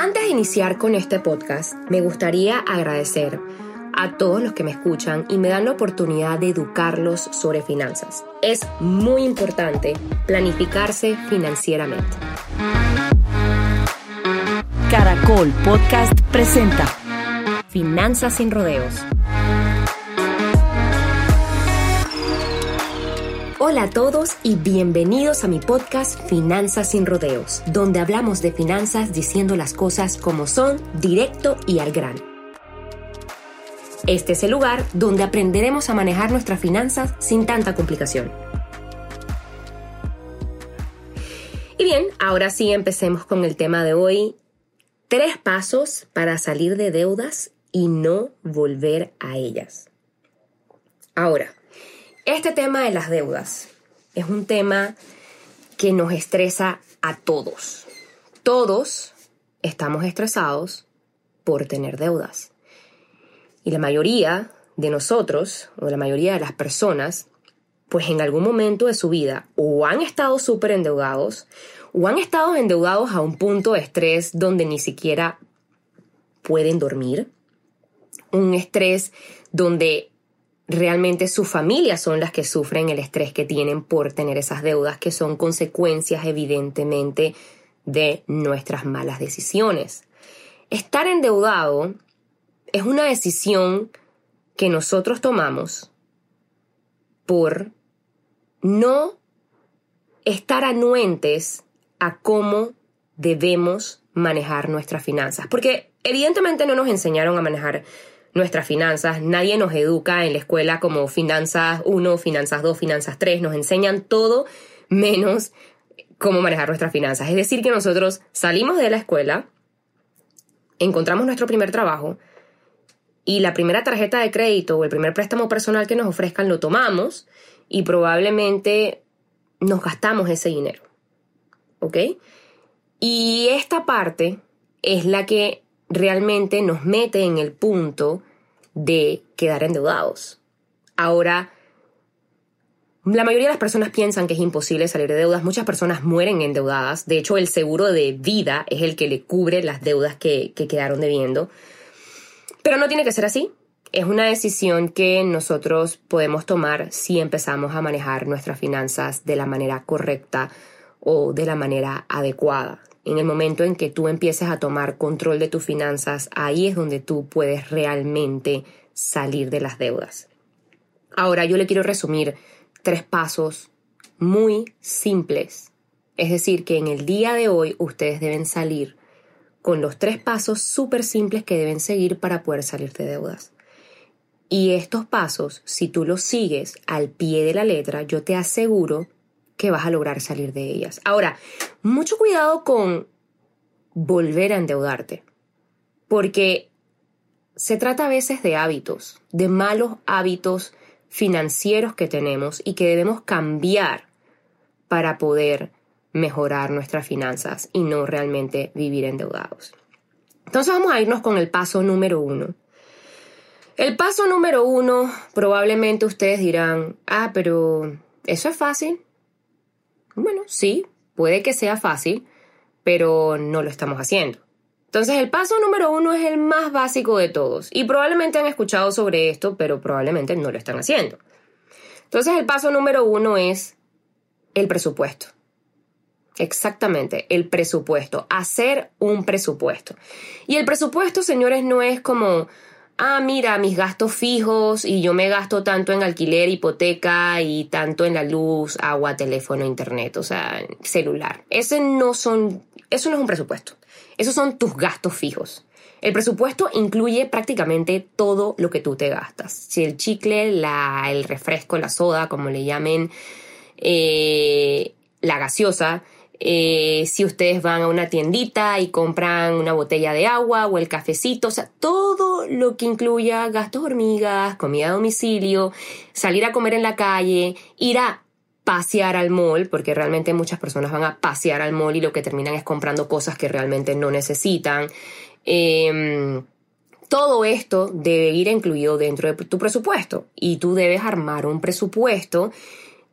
Antes de iniciar con este podcast, me gustaría agradecer a todos los que me escuchan y me dan la oportunidad de educarlos sobre finanzas. Es muy importante planificarse financieramente. Caracol Podcast presenta Finanzas sin rodeos. Hola a todos y bienvenidos a mi podcast Finanzas sin rodeos, donde hablamos de finanzas diciendo las cosas como son, directo y al grano. Este es el lugar donde aprenderemos a manejar nuestras finanzas sin tanta complicación. Y bien, ahora sí empecemos con el tema de hoy. Tres pasos para salir de deudas y no volver a ellas. Ahora, este tema de las deudas es un tema que nos estresa a todos. Todos estamos estresados por tener deudas. Y la mayoría de nosotros, o la mayoría de las personas, pues en algún momento de su vida o han estado súper endeudados o han estado endeudados a un punto de estrés donde ni siquiera pueden dormir. Un estrés donde realmente sus familias son las que sufren el estrés que tienen por tener esas deudas, que son consecuencias evidentemente de nuestras malas decisiones. Estar endeudado es una decisión que nosotros tomamos por no estar anuentes a cómo debemos manejar nuestras finanzas. Porque evidentemente no nos enseñaron a manejar nuestras finanzas. Nadie nos educa en la escuela como finanzas 1, finanzas 2, finanzas 3. Nos enseñan todo menos cómo manejar nuestras finanzas. Es decir, que nosotros salimos de la escuela, encontramos nuestro primer trabajo y la primera tarjeta de crédito o el primer préstamo personal que nos ofrezcan lo tomamos y probablemente nos gastamos ese dinero. ¿Ok? Y esta parte es la que realmente nos mete en el punto de quedar endeudados. Ahora, la mayoría de las personas piensan que es imposible salir de deudas. Muchas personas mueren endeudadas. De hecho, el seguro de vida es el que le cubre las deudas que, que quedaron debiendo. Pero no tiene que ser así. Es una decisión que nosotros podemos tomar si empezamos a manejar nuestras finanzas de la manera correcta o de la manera adecuada en el momento en que tú empieces a tomar control de tus finanzas, ahí es donde tú puedes realmente salir de las deudas. Ahora yo le quiero resumir tres pasos muy simples. Es decir, que en el día de hoy ustedes deben salir con los tres pasos súper simples que deben seguir para poder salir de deudas. Y estos pasos, si tú los sigues al pie de la letra, yo te aseguro que vas a lograr salir de ellas. Ahora, mucho cuidado con volver a endeudarte, porque se trata a veces de hábitos, de malos hábitos financieros que tenemos y que debemos cambiar para poder mejorar nuestras finanzas y no realmente vivir endeudados. Entonces vamos a irnos con el paso número uno. El paso número uno, probablemente ustedes dirán, ah, pero eso es fácil. Bueno, sí, puede que sea fácil, pero no lo estamos haciendo. Entonces el paso número uno es el más básico de todos y probablemente han escuchado sobre esto, pero probablemente no lo están haciendo. Entonces el paso número uno es el presupuesto. Exactamente, el presupuesto, hacer un presupuesto. Y el presupuesto, señores, no es como, ah, mira, mis gastos fijos y yo me gasto tanto en alquiler, hipoteca y tanto en la luz, agua, teléfono, internet, o sea, celular. Ese no son, eso no es un presupuesto. Esos son tus gastos fijos. El presupuesto incluye prácticamente todo lo que tú te gastas. Si el chicle, la, el refresco, la soda, como le llamen, eh, la gaseosa, eh, si ustedes van a una tiendita y compran una botella de agua o el cafecito, o sea, todo lo que incluya gastos hormigas, comida a domicilio, salir a comer en la calle, ir a pasear al mall, porque realmente muchas personas van a pasear al mall y lo que terminan es comprando cosas que realmente no necesitan. Em, todo esto debe ir incluido dentro de tu presupuesto y tú debes armar un presupuesto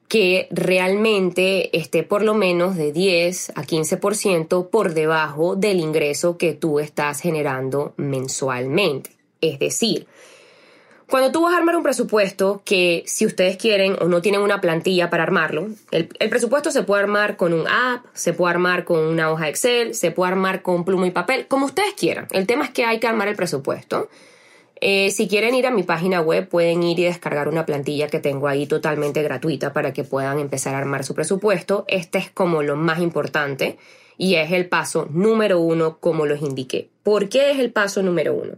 que realmente esté por lo menos de 10 a 15% por debajo del ingreso que tú estás generando mensualmente. Es decir, cuando tú vas a armar un presupuesto, que si ustedes quieren o no tienen una plantilla para armarlo, el, presupuesto se puede armar con un app, se puede armar con una hoja Excel, se puede armar con pluma y papel, como ustedes quieran. El tema es que hay que armar el presupuesto. Eh, si quieren ir a mi página web, pueden ir y descargar una plantilla que tengo ahí totalmente gratuita para que puedan empezar a armar su presupuesto. Este es como lo más importante y es el paso número uno, como los indiqué. ¿Por qué es el paso número uno?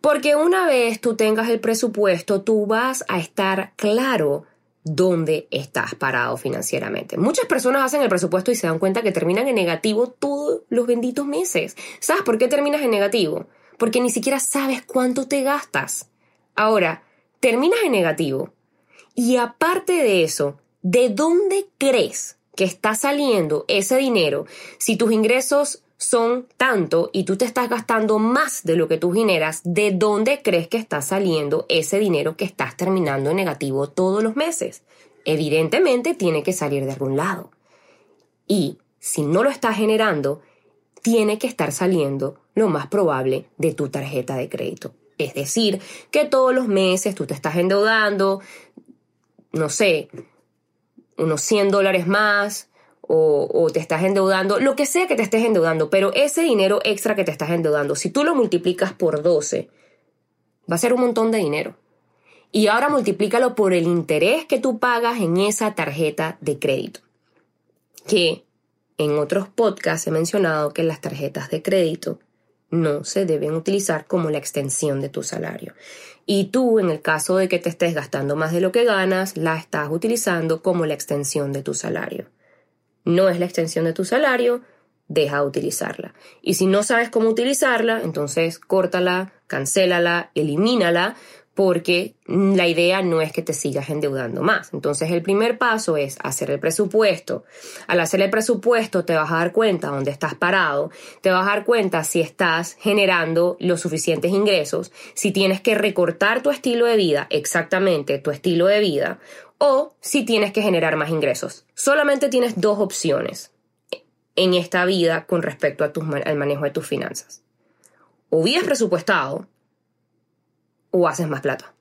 Porque una vez tú tengas el presupuesto, tú vas a estar claro dónde estás parado financieramente. Muchas personas hacen el presupuesto y se dan cuenta que terminan en negativo todos los benditos meses. ¿Sabes por qué terminas en negativo? Porque ni siquiera sabes cuánto te gastas. Ahora, terminas en negativo. Y aparte de eso, ¿de dónde crees que está saliendo ese dinero si tus ingresos son tanto y tú te estás gastando más de lo que tú generas, ¿de dónde crees que está saliendo ese dinero que estás terminando en negativo todos los meses? Evidentemente tiene que salir de algún lado. Y si no lo estás generando, tiene que estar saliendo lo más probable de tu tarjeta de crédito. Es decir, que todos los meses tú te estás endeudando, no sé, unos 100 dólares más, o, te estás endeudando, lo que sea que te estés endeudando, pero ese dinero extra que te estás endeudando, si tú lo multiplicas por 12, va a ser un montón de dinero. Y ahora multiplícalo por el interés que tú pagas en esa tarjeta de crédito. Que en otros podcasts he mencionado que las tarjetas de crédito no se deben utilizar como la extensión de tu salario. Y tú, en el caso de que te estés gastando más de lo que ganas, la estás utilizando como la extensión de tu salario no es la extensión de tu salario, deja de utilizarla. Y si no sabes cómo utilizarla, entonces córtala, cancélala, elimínala, porque la idea no es que te sigas endeudando más. Entonces el primer paso es hacer el presupuesto. Al hacer el presupuesto te vas a dar cuenta dónde estás parado, te vas a dar cuenta si estás generando los suficientes ingresos, si tienes que recortar tu estilo de vida, exactamente tu estilo de vida, o si tienes que generar más ingresos. Solamente tienes dos opciones en esta vida con respecto al manejo de tus finanzas. O vives presupuestado o haces más plata.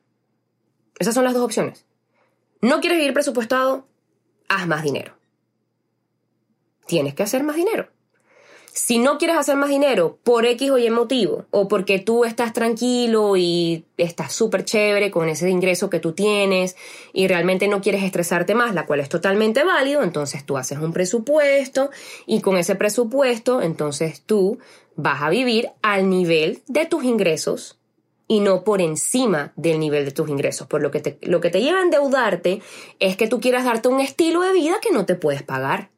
Esas son las dos opciones. ¿No quieres vivir presupuestado? Haz más dinero. Tienes que hacer más dinero. Si no quieres hacer más dinero por X o Y motivo, o porque tú estás tranquilo y estás súper chévere con ese ingreso que tú tienes y realmente no quieres estresarte más, la cual es totalmente válido, entonces tú haces un presupuesto y con ese presupuesto entonces tú vas a vivir al nivel de tus ingresos y no por encima del nivel de tus ingresos. Por lo que te, lo que te lleva a endeudarte es que tú quieras darte un estilo de vida que no te puedes pagar.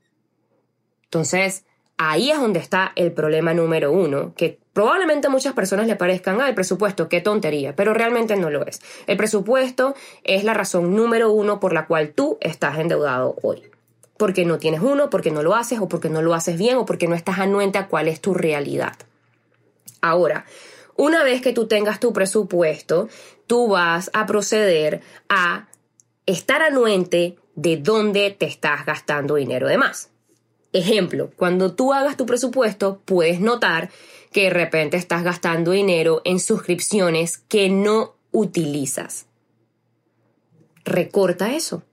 Entonces, Ahí es donde está el problema número uno, que probablemente muchas personas le parezcan, ah, el presupuesto, qué tontería, pero realmente no lo es. El presupuesto es la razón número uno por la cual tú estás endeudado hoy. Porque no tienes uno, porque no lo haces, o porque no lo haces bien, o porque no estás anuente a cuál es tu realidad. Ahora, una vez que tú tengas tu presupuesto, tú vas a proceder a estar anuente de dónde te estás gastando dinero de más. Ejemplo, cuando tú hagas tu presupuesto, puedes notar que de repente estás gastando dinero en suscripciones que no utilizas. Recorta eso.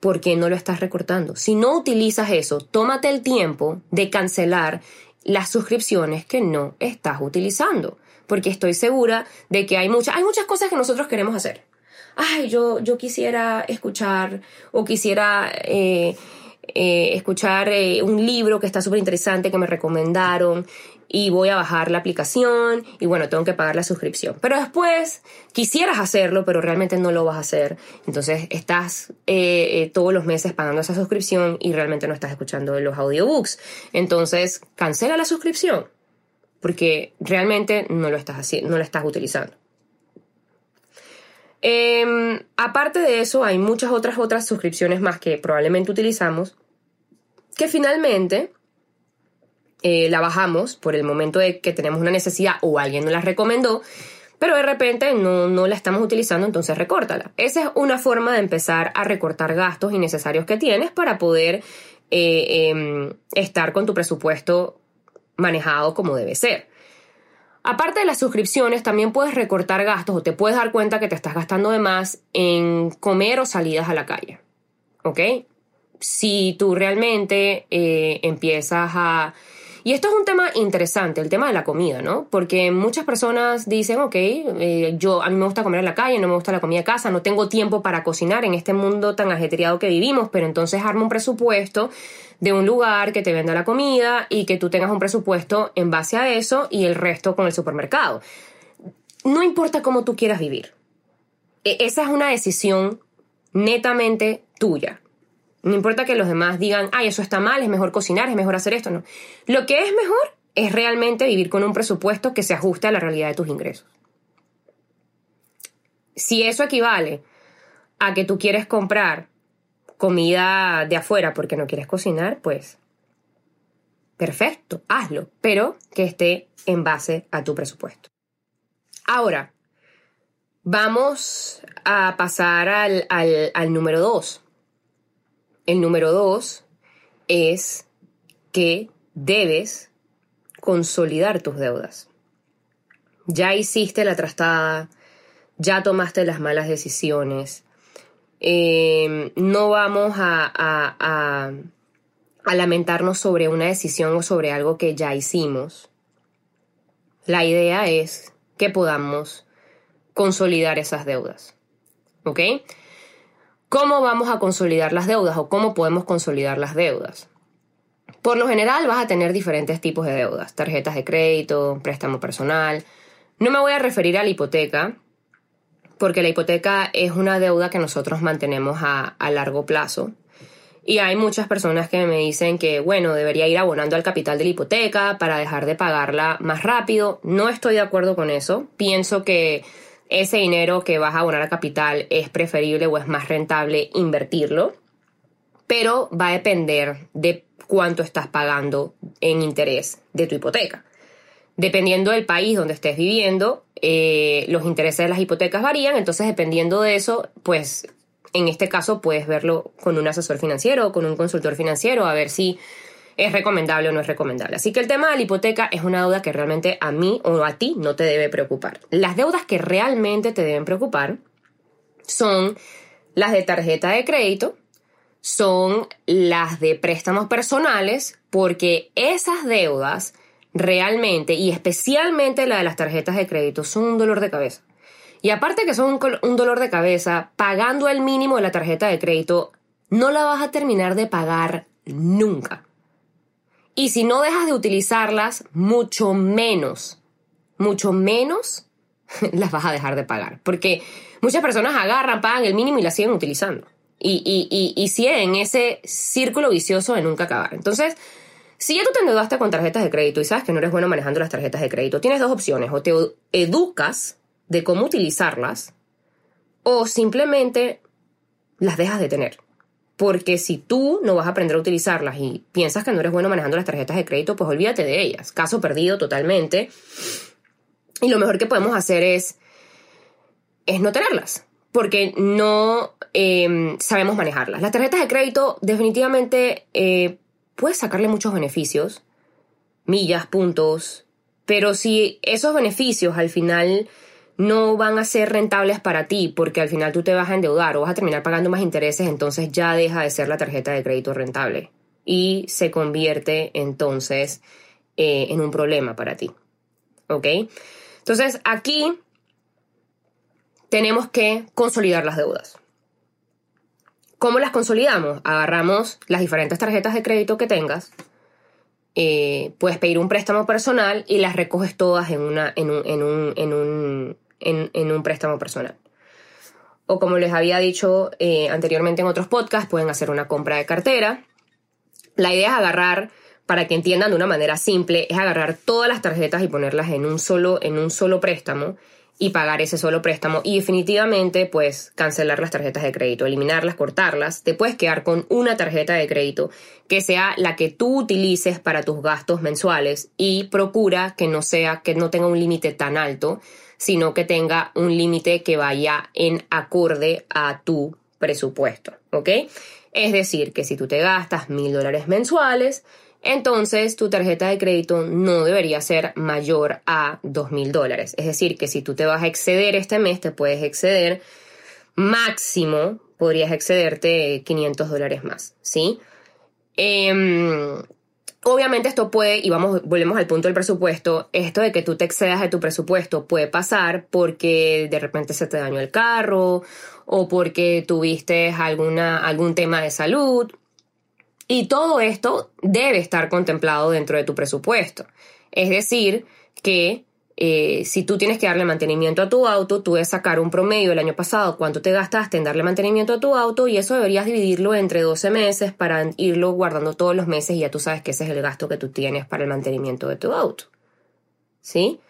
¿Por qué no lo estás recortando? Si no utilizas eso, tómate el tiempo de cancelar las suscripciones que no estás utilizando. Porque estoy segura de que hay muchas, hay muchas cosas que nosotros queremos hacer. Ay, yo, yo quisiera escuchar o quisiera eh, eh, escuchar eh, un libro que está súper interesante que me recomendaron y voy a bajar la aplicación y bueno, tengo que pagar la suscripción. Pero después quisieras hacerlo, pero realmente no lo vas a hacer. Entonces estás eh, todos los meses pagando esa suscripción y realmente no estás escuchando los audiobooks. Entonces cancela la suscripción porque realmente no lo estás, haciendo, no lo estás utilizando. Em, aparte de eso, hay muchas otras otras suscripciones más que probablemente utilizamos que finalmente eh, la bajamos por el momento de que tenemos una necesidad o alguien nos la recomendó, pero de repente no, no la estamos utilizando, entonces recórtala. Esa es una forma de empezar a recortar gastos innecesarios que tienes para poder eh, em, estar con tu presupuesto manejado como debe ser. Aparte de las suscripciones, también puedes recortar gastos o te puedes dar cuenta que te estás gastando de más en comer o salidas a la calle. ¿Ok? Si tú realmente eh, empiezas a y esto es un tema interesante, el tema de la comida, ¿no? Porque muchas personas dicen, ok, eh, yo a mí me gusta comer en la calle, no me gusta la comida de casa, no tengo tiempo para cocinar en este mundo tan ajetreado que vivimos, pero entonces arma un presupuesto de un lugar que te venda la comida y que tú tengas un presupuesto en base a eso y el resto con el supermercado. No importa cómo tú quieras vivir. E, esa es una decisión netamente tuya. No importa que los demás digan, ay, eso está mal, es mejor cocinar, es mejor hacer esto, no. Lo que es mejor es realmente vivir con un presupuesto que se ajuste a la realidad de tus ingresos. Si eso equivale a que tú quieres comprar comida de afuera porque no quieres cocinar, pues perfecto, hazlo, pero que esté en base a tu presupuesto. Ahora, vamos a pasar al, al número dos. El número dos es que debes consolidar tus deudas. Ya hiciste la trastada, ya tomaste las malas decisiones. Em, no vamos a, a, a lamentarnos sobre una decisión o sobre algo que ya hicimos. La idea es que podamos consolidar esas deudas. ¿Ok? ¿Cómo vamos a consolidar las deudas o cómo podemos consolidar las deudas? Por lo general vas a tener diferentes tipos de deudas, tarjetas de crédito, préstamo personal. No me voy a referir a la hipoteca, porque la hipoteca es una deuda que nosotros mantenemos a, largo plazo. Y hay muchas personas que me dicen que, bueno, debería ir abonando al capital de la hipoteca para dejar de pagarla más rápido. No estoy de acuerdo con eso. Pienso que ese dinero que vas a abonar a capital es preferible o es más rentable invertirlo, pero va a depender de cuánto estás pagando en interés de tu hipoteca. Dependiendo del país donde estés viviendo, eh, los intereses de las hipotecas varían, entonces dependiendo de eso, pues en este caso puedes verlo con un asesor financiero o con un consultor financiero a ver si es recomendable o no es recomendable. Así que el tema de la hipoteca es una deuda que realmente a mí o a ti no te debe preocupar. Las deudas que realmente te deben preocupar son las de tarjeta de crédito, son las de préstamos personales, porque esas deudas realmente, y especialmente la de las tarjetas de crédito, son un dolor de cabeza. Y aparte que son un, dolor de cabeza, pagando el mínimo de la tarjeta de crédito, no la vas a terminar de pagar nunca. Y si no dejas de utilizarlas, mucho menos, mucho menos las vas a dejar de pagar. Porque muchas personas agarran, pagan el mínimo y las siguen utilizando. Y, y, y, en ese círculo vicioso de nunca acabar. Entonces, si ya tú te endeudaste con tarjetas de crédito y sabes que no eres bueno manejando las tarjetas de crédito, tienes dos opciones. O te educas de cómo utilizarlas o simplemente las dejas de tener. Porque si tú no vas a aprender a utilizarlas y piensas que no eres bueno manejando las tarjetas de crédito, pues olvídate de ellas. Caso perdido totalmente. Y lo mejor que podemos hacer es, es no tenerlas. Porque no em, sabemos manejarlas. Las tarjetas de crédito definitivamente eh, puedes sacarle muchos beneficios. Millas, puntos. Pero si esos beneficios al final no van a ser rentables para ti porque al final tú te vas a endeudar o vas a terminar pagando más intereses, entonces ya deja de ser la tarjeta de crédito rentable y se convierte entonces eh, en un problema para ti. ¿Ok? Entonces aquí tenemos que consolidar las deudas. ¿Cómo las consolidamos? Agarramos las diferentes tarjetas de crédito que tengas, eh, puedes pedir un préstamo personal y las recoges todas en, una, en, un, en, un, en, un, en, un préstamo personal. O como les había dicho eh, anteriormente en otros podcasts, pueden hacer una compra de cartera. La idea es agarrar, para que entiendan de una manera simple, es agarrar todas las tarjetas y ponerlas en un solo, en un solo préstamo y pagar ese solo préstamo y definitivamente pues cancelar las tarjetas de crédito, eliminarlas, cortarlas, te puedes quedar con una tarjeta de crédito que sea la que tú utilices para tus gastos mensuales y procura que no sea que no tenga un límite tan alto sino que tenga un límite que vaya en acorde a tu presupuesto, ¿ok? Es decir, que si tú te gastas mil dólares mensuales, entonces tu tarjeta de crédito no debería ser mayor a dos mil dólares. Es decir, que si tú te vas a exceder este mes, te puedes exceder máximo, podrías excederte 500 dólares más, ¿sí? Em, obviamente esto puede, y vamos, volvemos al punto del presupuesto, esto de que tú te excedas de tu presupuesto puede pasar porque de repente se te dañó el carro o porque tuviste alguna, algún tema de salud. Y todo esto debe estar contemplado dentro de tu presupuesto. Es decir, que eh, si tú tienes que darle mantenimiento a tu auto, tú debes sacar un promedio del año pasado, cuánto te gastaste en darle mantenimiento a tu auto y eso deberías dividirlo entre 12 meses para irlo guardando todos los meses y ya tú sabes que ese es el gasto que tú tienes para el mantenimiento de tu auto. ¿Sí?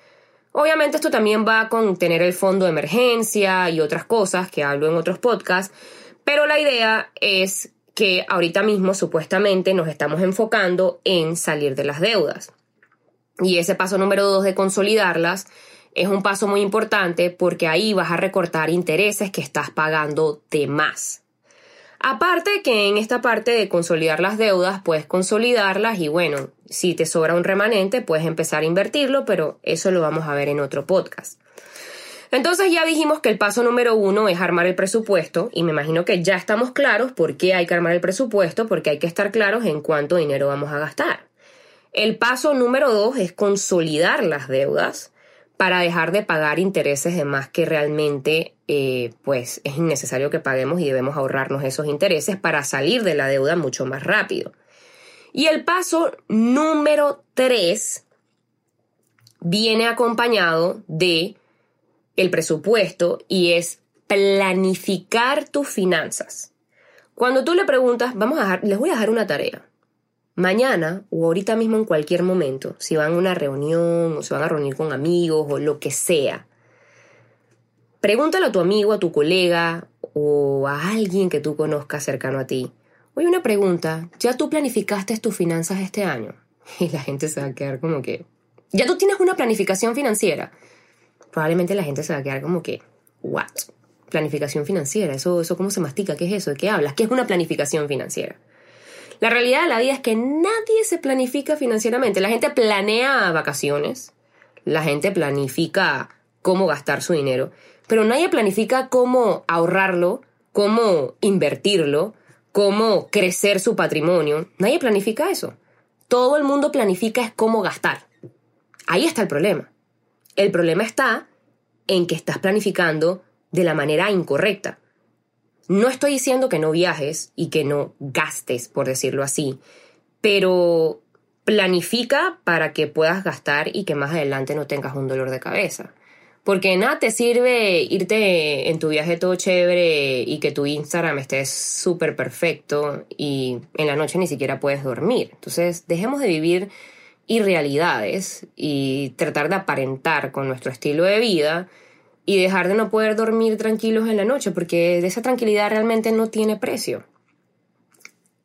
Obviamente esto también va con tener el fondo de emergencia y otras cosas que hablo en otros podcasts, pero la idea es que ahorita mismo supuestamente nos estamos enfocando en salir de las deudas. Y ese paso número dos de consolidarlas es un paso muy importante porque ahí vas a recortar intereses que estás pagando de más. Aparte que en esta parte de consolidar las deudas, puedes consolidarlas y bueno, si te sobra un remanente, puedes empezar a invertirlo, pero eso lo vamos a ver en otro podcast. Entonces ya dijimos que el paso número uno es armar el presupuesto y me imagino que ya estamos claros por qué hay que armar el presupuesto, porque hay que estar claros en cuánto dinero vamos a gastar. El paso número dos es consolidar las deudas para dejar de pagar intereses de más que realmente eh, pues es innecesario que paguemos y debemos ahorrarnos esos intereses para salir de la deuda mucho más rápido. Y el paso número tres viene acompañado de el presupuesto y es planificar tus finanzas. Cuando tú le preguntas, vamos a les voy a dejar una tarea mañana o ahorita mismo en cualquier momento, si van a una reunión o se van a reunir con amigos o lo que sea, pregúntale a tu amigo, a tu colega o a alguien que tú conozcas cercano a ti. Oye, una pregunta, ¿ya tú planificaste tus finanzas este año? Y la gente se va a quedar como que, ¿ya tú tienes una planificación financiera? Probablemente la gente se va a quedar como que, ¿what? Planificación financiera, ¿eso, eso cómo se mastica? ¿Qué es eso? ¿De qué hablas? ¿Qué es una planificación financiera? La realidad de la vida es que nadie se planifica financieramente. La gente planea vacaciones, la gente planifica cómo gastar su dinero, pero nadie planifica cómo ahorrarlo, cómo invertirlo, cómo crecer su patrimonio. Nadie planifica eso. Todo el mundo planifica es cómo gastar. Ahí está el problema. El problema está en que estás planificando de la manera incorrecta. No estoy diciendo que no viajes y que no gastes, por decirlo así, pero planifica para que puedas gastar y que más adelante no tengas un dolor de cabeza. Porque nada te sirve irte en tu viaje todo chévere y que tu Instagram esté súper perfecto y en la noche ni siquiera puedes dormir. Entonces, dejemos de vivir irrealidades y tratar de aparentar con nuestro estilo de vida y dejar de no poder dormir tranquilos en la noche, porque esa tranquilidad realmente no tiene precio.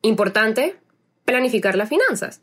Importante, planificar las finanzas.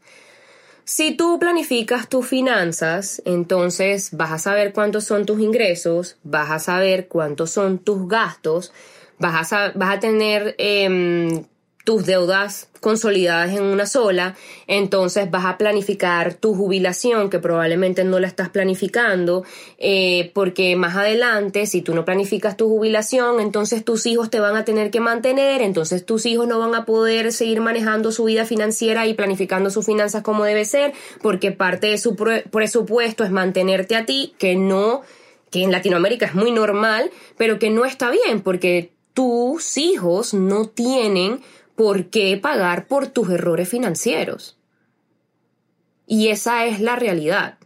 Si tú planificas tus finanzas, entonces vas a saber cuántos son tus ingresos, vas a saber cuántos son tus gastos, vas a, vas a tener em, tus deudas consolidadas en una sola, entonces vas a planificar tu jubilación, que probablemente no la estás planificando, eh, porque más adelante, si tú no planificas tu jubilación, entonces tus hijos te van a tener que mantener, entonces tus hijos no van a poder seguir manejando su vida financiera y planificando sus finanzas como debe ser, porque parte de su presupuesto es mantenerte a ti, que no, que en Latinoamérica es muy normal, pero que no está bien, porque tus hijos no tienen ¿por qué pagar por tus errores financieros? Y esa es la realidad.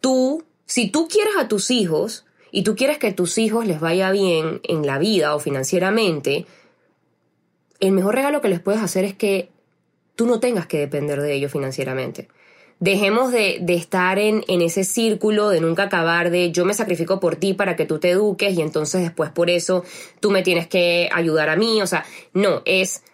Tú, si tú quieres a tus hijos y tú quieres que a tus hijos les vaya bien en la vida o financieramente, el mejor regalo que les puedes hacer es que tú no tengas que depender de ellos financieramente. Dejemos de, estar en, en, ese círculo de nunca acabar de yo me sacrifico por ti para que tú te eduques y entonces después por eso tú me tienes que ayudar a mí. O sea, no, es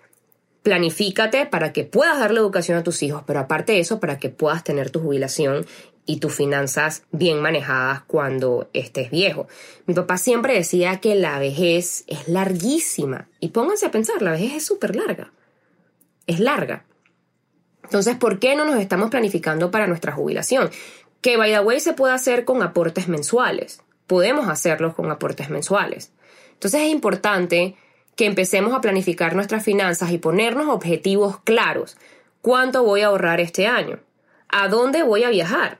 planifícate para que puedas darle educación a tus hijos, pero aparte de eso, para que puedas tener tu jubilación y tus finanzas bien manejadas cuando estés viejo. Mi papá siempre decía que la vejez es larguísima. Y pónganse a pensar, la vejez es súper larga. Es larga. Entonces, ¿por qué no nos estamos planificando para nuestra jubilación? Que, by the way, se puede hacer con aportes mensuales. Podemos hacerlos con aportes mensuales. Entonces es importante que empecemos a planificar nuestras finanzas y ponernos objetivos claros. ¿Cuánto voy a ahorrar este año? ¿A dónde voy a viajar?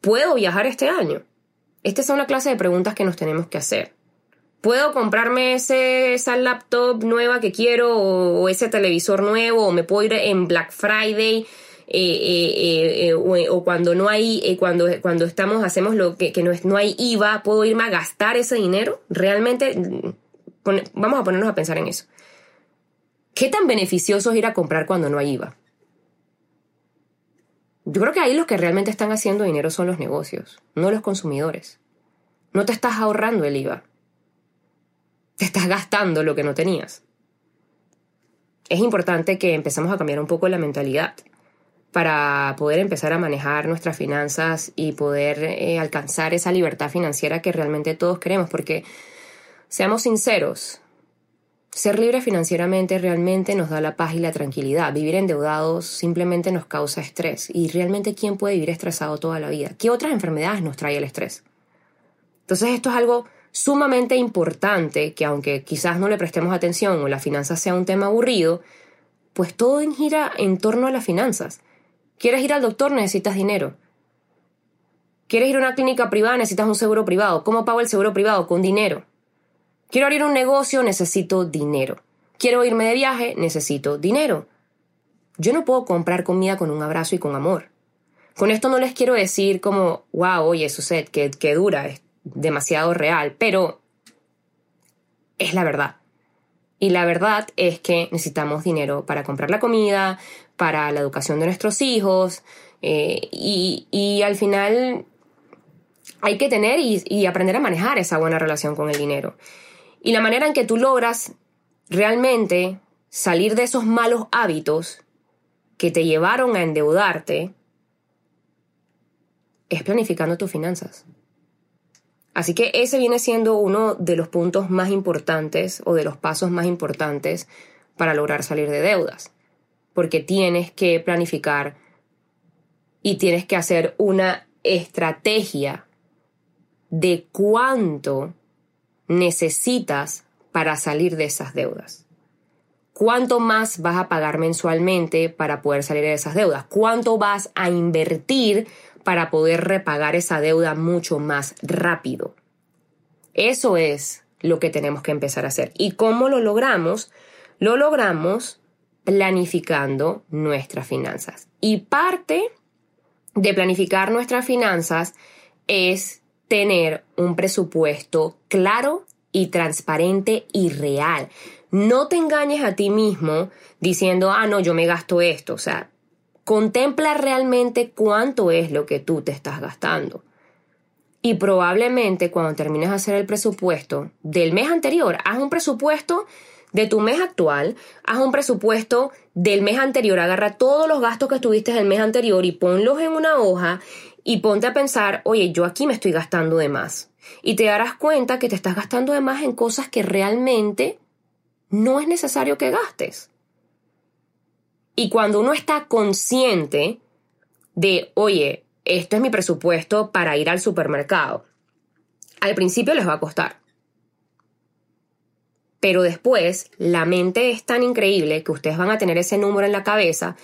¿Puedo viajar este año? Esta es una clase de preguntas que nos tenemos que hacer. ¿Puedo comprarme ese, esa laptop nueva que quiero o, ese televisor nuevo o me puedo ir en Black Friday eh, eh, eh, o, cuando no hay, cuando, cuando estamos, hacemos lo que, que no, es, no hay IVA, ¿puedo irme a gastar ese dinero? Realmente vamos a ponernos a pensar en eso. ¿Qué tan beneficioso es ir a comprar cuando no hay IVA? Yo creo que ahí los que realmente están haciendo dinero son los negocios, no los consumidores. No te estás ahorrando el IVA. Te estás gastando lo que no tenías. Es importante que empezamos a cambiar un poco la mentalidad para poder empezar a manejar nuestras finanzas y poder eh, alcanzar esa libertad financiera que realmente todos queremos, porque Seamos sinceros, ser libre financieramente realmente nos da la paz y la tranquilidad. Vivir endeudados simplemente nos causa estrés. Y realmente, ¿quién puede vivir estresado toda la vida? ¿Qué otras enfermedades nos trae el estrés? Entonces, esto es algo sumamente importante que aunque quizás no le prestemos atención o la finanza sea un tema aburrido, pues todo gira en torno a las finanzas. ¿Quieres ir al doctor? Necesitas dinero. ¿Quieres ir a una clínica privada? Necesitas un seguro privado. ¿Cómo pago el seguro privado? Con dinero. Quiero abrir un negocio, necesito dinero. Quiero irme de viaje, necesito dinero. Yo no puedo comprar comida con un abrazo y con amor. Con esto no les quiero decir como, wow, oye, Suset, que, que dura, es demasiado real, pero es la verdad. Y la verdad es que necesitamos dinero para comprar la comida, para la educación de nuestros hijos, eh, y, y, al final hay que tener y, y aprender a manejar esa buena relación con el dinero. Y la manera en que tú logras realmente salir de esos malos hábitos que te llevaron a endeudarte es planificando tus finanzas. Así que ese viene siendo uno de los puntos más importantes o de los pasos más importantes para lograr salir de deudas. Porque tienes que planificar y tienes que hacer una estrategia de cuánto necesitas para salir de esas deudas? ¿Cuánto más vas a pagar mensualmente para poder salir de esas deudas? ¿Cuánto vas a invertir para poder repagar esa deuda mucho más rápido? Eso es lo que tenemos que empezar a hacer. ¿Y cómo lo logramos? Lo logramos planificando nuestras finanzas. Y parte de planificar nuestras finanzas es tener un presupuesto claro y transparente y real. No te engañes a ti mismo diciendo, ah, no, yo me gasto esto. O sea, contempla realmente cuánto es lo que tú te estás gastando. Y probablemente cuando termines de hacer el presupuesto del mes anterior, haz un presupuesto de tu mes actual, haz un presupuesto del mes anterior, agarra todos los gastos que tuviste del mes anterior y ponlos en una hoja y ponte a pensar, oye, yo aquí me estoy gastando de más. Y te darás cuenta que te estás gastando de más en cosas que realmente no es necesario que gastes. Y cuando uno está consciente de, oye, esto es mi presupuesto para ir al supermercado, al principio les va a costar. Pero después la mente es tan increíble que ustedes van a tener ese número en la cabeza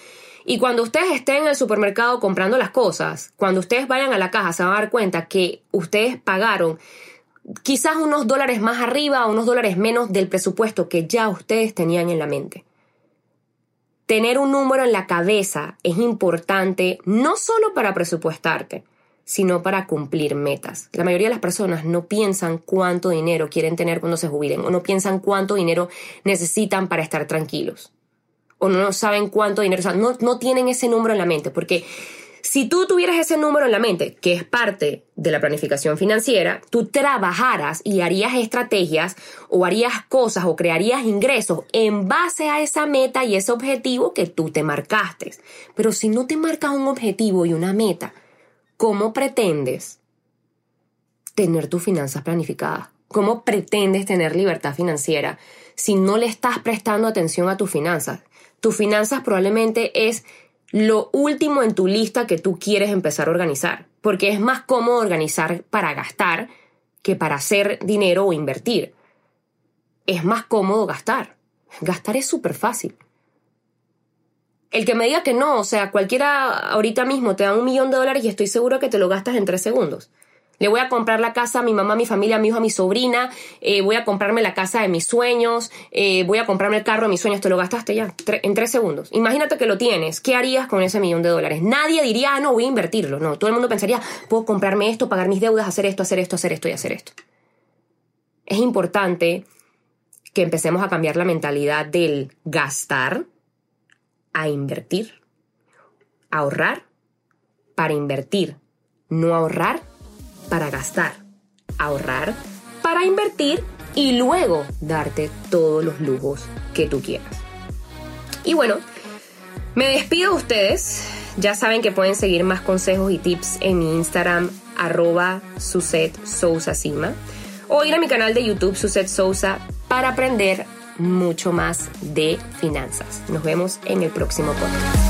y cuando ustedes estén en el supermercado comprando las cosas, cuando ustedes vayan a la caja, se van a dar cuenta que ustedes pagaron quizás unos dólares más arriba o unos dólares menos del presupuesto que ya ustedes tenían en la mente. Tener un número en la cabeza es importante no solo para presupuestarte, sino para cumplir metas. La mayoría de las personas no piensan cuánto dinero quieren tener cuando se jubilen o no piensan cuánto dinero necesitan para estar tranquilos o no saben cuánto dinero, o sea, no, no tienen ese número en la mente, porque Si tú tuvieras ese número en la mente, que es parte de la planificación financiera, tú trabajaras y harías estrategias o harías cosas o crearías ingresos en base a esa meta y ese objetivo que tú te marcaste. Pero si no te marcas un objetivo y una meta, ¿cómo pretendes tener tus finanzas planificadas? ¿Cómo pretendes tener libertad financiera si no le estás prestando atención a tus finanzas? Tus finanzas probablemente es lo último en tu lista que tú quieres empezar a organizar, porque es más cómodo organizar para gastar que para hacer dinero o invertir. Es más cómodo gastar. Gastar es súper fácil. El que me diga que no, o sea, cualquiera ahorita mismo te da un millón de dólares y estoy seguro que te lo gastas en tres segundos. Le voy a comprar la casa a mi mamá, a mi familia, a mi hijo, a mi sobrina. Eh, voy a comprarme la casa de mis sueños. Eh, voy a comprarme el carro de mis sueños. Te lo gastaste ya en tres segundos. Imagínate que lo tienes. ¿Qué harías con ese millón de dólares? Nadie diría, ah, no, voy a invertirlo. No, todo el mundo pensaría, puedo comprarme esto, pagar mis deudas, hacer esto, hacer esto, hacer esto y hacer esto. Es importante que empecemos a cambiar la mentalidad del gastar a invertir. Ahorrar para invertir. No ahorrar para gastar, ahorrar para invertir y luego darte todos los lujos que tú quieras. Y bueno, me despido de ustedes. Ya saben que pueden seguir más consejos y tips en mi Instagram arroba Suset Sousa Sima o ir a mi canal de YouTube Suset Sousa para aprender mucho más de finanzas. Nos vemos en el próximo podcast.